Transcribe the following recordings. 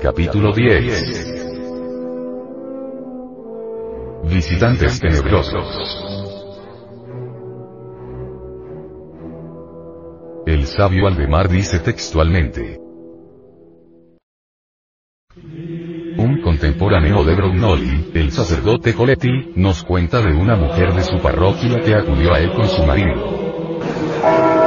Capítulo 10. Visitantes tenebrosos. El sabio Aldemar dice textualmente. Un contemporáneo de Brognoli, el sacerdote Coletti, nos cuenta de una mujer de su parroquia que acudió a él con su marido.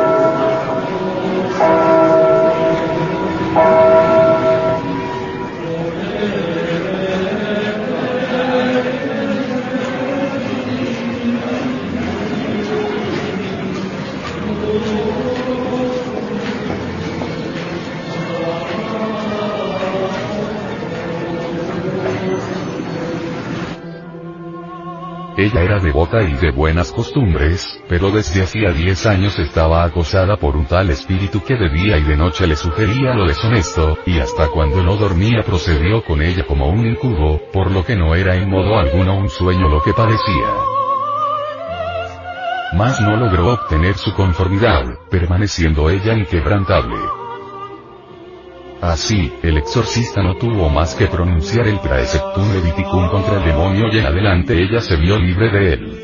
Ella era devota y de buenas costumbres, pero desde hacía 10 años estaba acosada por un tal espíritu que de día y de noche le sugería lo deshonesto, y hasta cuando no dormía procedió con ella como un incubo, por lo que no era en modo alguno un sueño lo que padecía. Mas no logró obtener su conformidad, permaneciendo ella inquebrantable. Así, el exorcista no tuvo más que pronunciar el praeceptum leviticum contra el demonio y en adelante ella se vio libre de él.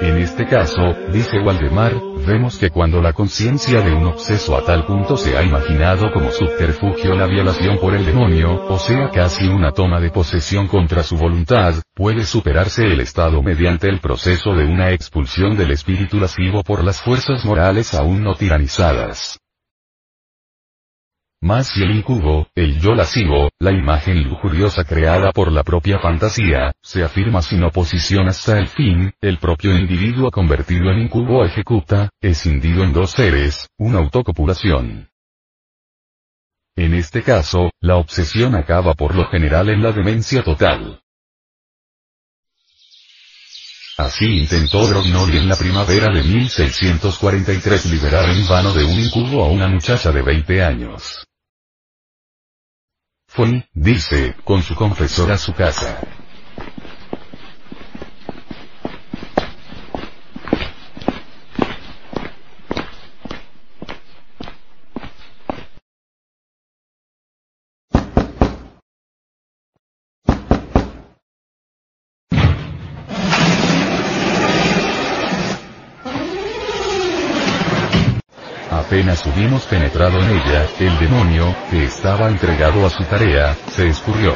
En este caso, dice Waldemar, vemos que cuando la conciencia de un obseso a tal punto se ha imaginado como subterfugio la violación por el demonio, o sea casi una toma de posesión contra su voluntad, puede superarse el estado mediante el proceso de una expulsión del espíritu lascivo por las fuerzas morales aún no tiranizadas. Más si el incubo, el yo lascivo, la imagen lujuriosa creada por la propia fantasía, se afirma sin oposición hasta el fin, el propio individuo convertido en incubo ejecuta, escindido en dos seres, una autocopulación. En este caso, la obsesión acaba por lo general en la demencia total. Así intentó Brognoli en la primavera de 1643 liberar en vano de un incubo a una muchacha de 20 años. Fue, dice, con su confesor a su casa. Apenas hubimos penetrado en ella, el demonio, que estaba entregado a su tarea, se escurrió.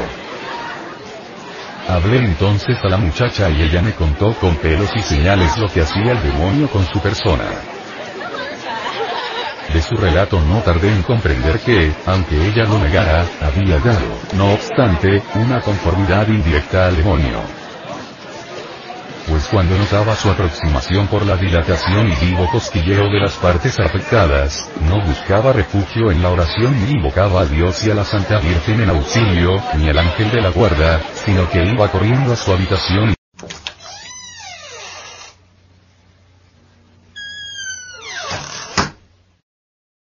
Hablé entonces a la muchacha y ella me contó con pelos y señales lo que hacía el demonio con su persona. De su relato no tardé en comprender que, aunque ella lo negara, había dado, no obstante, una conformidad indirecta al demonio pues cuando notaba su aproximación por la dilatación y vivo cosquilleo de las partes afectadas, no buscaba refugio en la oración ni invocaba a Dios y a la Santa Virgen en auxilio, ni al ángel de la guarda, sino que iba corriendo a su habitación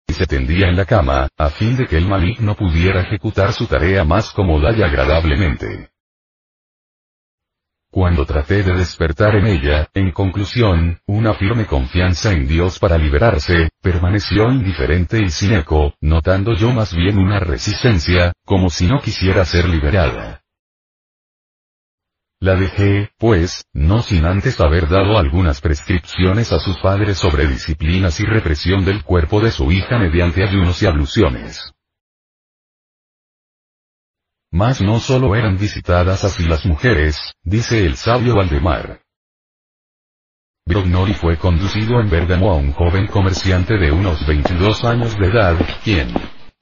y se tendía en la cama, a fin de que el maligno pudiera ejecutar su tarea más cómoda y agradablemente. Cuando traté de despertar en ella, en conclusión, una firme confianza en Dios para liberarse, permaneció indiferente y sin eco, notando yo más bien una resistencia, como si no quisiera ser liberada. La dejé, pues, no sin antes haber dado algunas prescripciones a sus padres sobre disciplinas y represión del cuerpo de su hija mediante ayunos y abluciones. Mas no solo eran visitadas así las mujeres, dice el sabio Valdemar. Brognori fue conducido en Bergamo a un joven comerciante de unos 22 años de edad, quien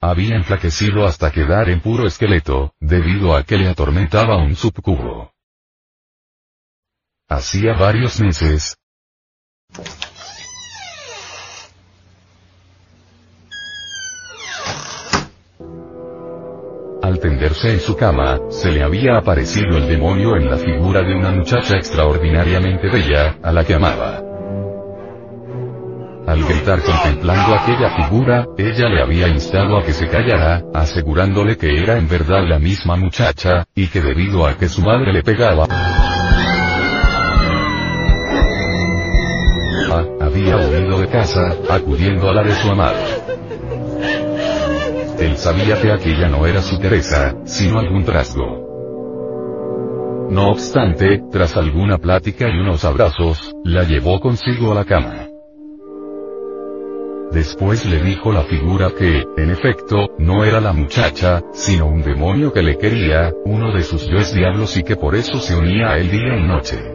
había enflaquecido hasta quedar en puro esqueleto, debido a que le atormentaba un subcubo. hacía varios meses. Al tenderse en su cama, se le había aparecido el demonio en la figura de una muchacha extraordinariamente bella, a la que amaba. Al gritar contemplando aquella figura, ella le había instado a que se callara, asegurándole que era en verdad la misma muchacha, y que debido a que su madre le pegaba, había huido de casa, acudiendo a la de su amado. Él sabía que aquella no era su Teresa, sino algún trasgo. No obstante, tras alguna plática y unos abrazos, la llevó consigo a la cama. Después le dijo la figura que, en efecto, no era la muchacha, sino un demonio que le quería, uno de sus yoes diablos y que por eso se unía a él día y noche.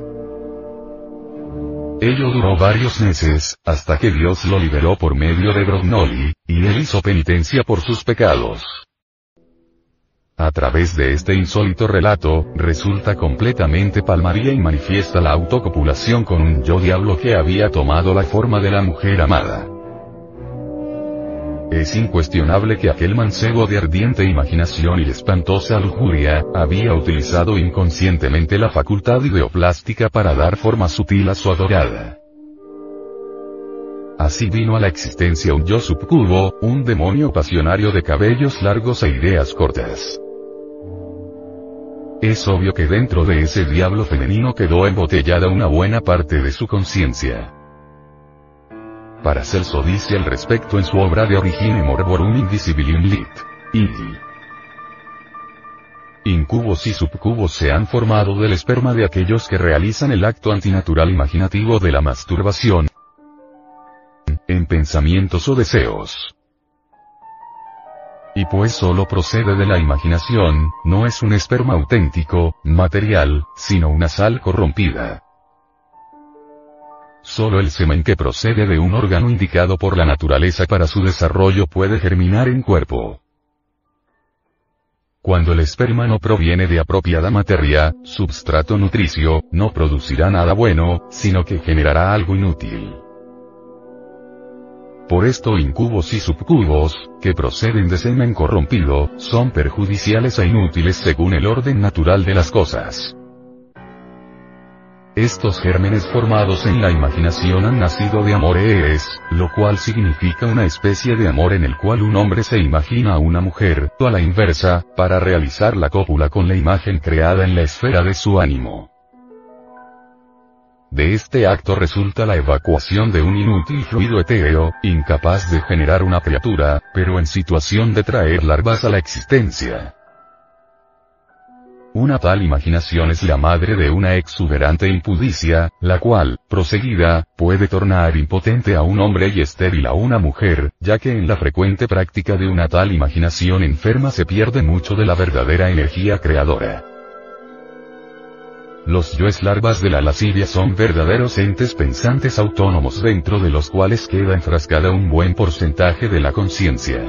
Ello duró varios meses, hasta que Dios lo liberó por medio de Brognoli, y él hizo penitencia por sus pecados. A través de este insólito relato, resulta completamente palmaría y manifiesta la autocopulación con un yo diablo que había tomado la forma de la mujer amada. Es incuestionable que aquel mancebo de ardiente imaginación y espantosa lujuria, había utilizado inconscientemente la facultad ideoplástica para dar forma sutil a su adorada. Así vino a la existencia un yo subcubo, un demonio pasionario de cabellos largos e ideas cortas. Es obvio que dentro de ese diablo femenino quedó embotellada una buena parte de su conciencia. Celso dice al respecto en su obra de Origine Morborum Indicibilium Lit. Incubos y subcubos se han formado del esperma de aquellos que realizan el acto antinatural imaginativo de la masturbación en pensamientos o deseos. Y pues solo procede de la imaginación, no es un esperma auténtico, material, sino una sal corrompida. Solo el semen que procede de un órgano indicado por la naturaleza para su desarrollo puede germinar en cuerpo. Cuando el esperma no proviene de apropiada materia, substrato nutricio, no producirá nada bueno, sino que generará algo inútil. Por esto incubos y subcubos, que proceden de semen corrompido, son perjudiciales e inútiles según el orden natural de las cosas. Estos gérmenes formados en la imaginación han nacido de amores, lo cual significa una especie de amor en el cual un hombre se imagina a una mujer, o a la inversa, para realizar la cópula con la imagen creada en la esfera de su ánimo. De este acto resulta la evacuación de un inútil fluido etéreo, incapaz de generar una criatura, pero en situación de traer larvas a la existencia. Una tal imaginación es la madre de una exuberante impudicia, la cual, proseguida, puede tornar impotente a un hombre y estéril a una mujer, ya que en la frecuente práctica de una tal imaginación enferma se pierde mucho de la verdadera energía creadora. Los yoes larvas de la lascivia son verdaderos entes pensantes autónomos dentro de los cuales queda enfrascada un buen porcentaje de la conciencia.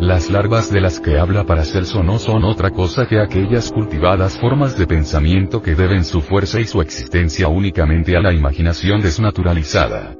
Las larvas de las que habla Paracelso no son otra cosa que aquellas cultivadas formas de pensamiento que deben su fuerza y su existencia únicamente a la imaginación desnaturalizada.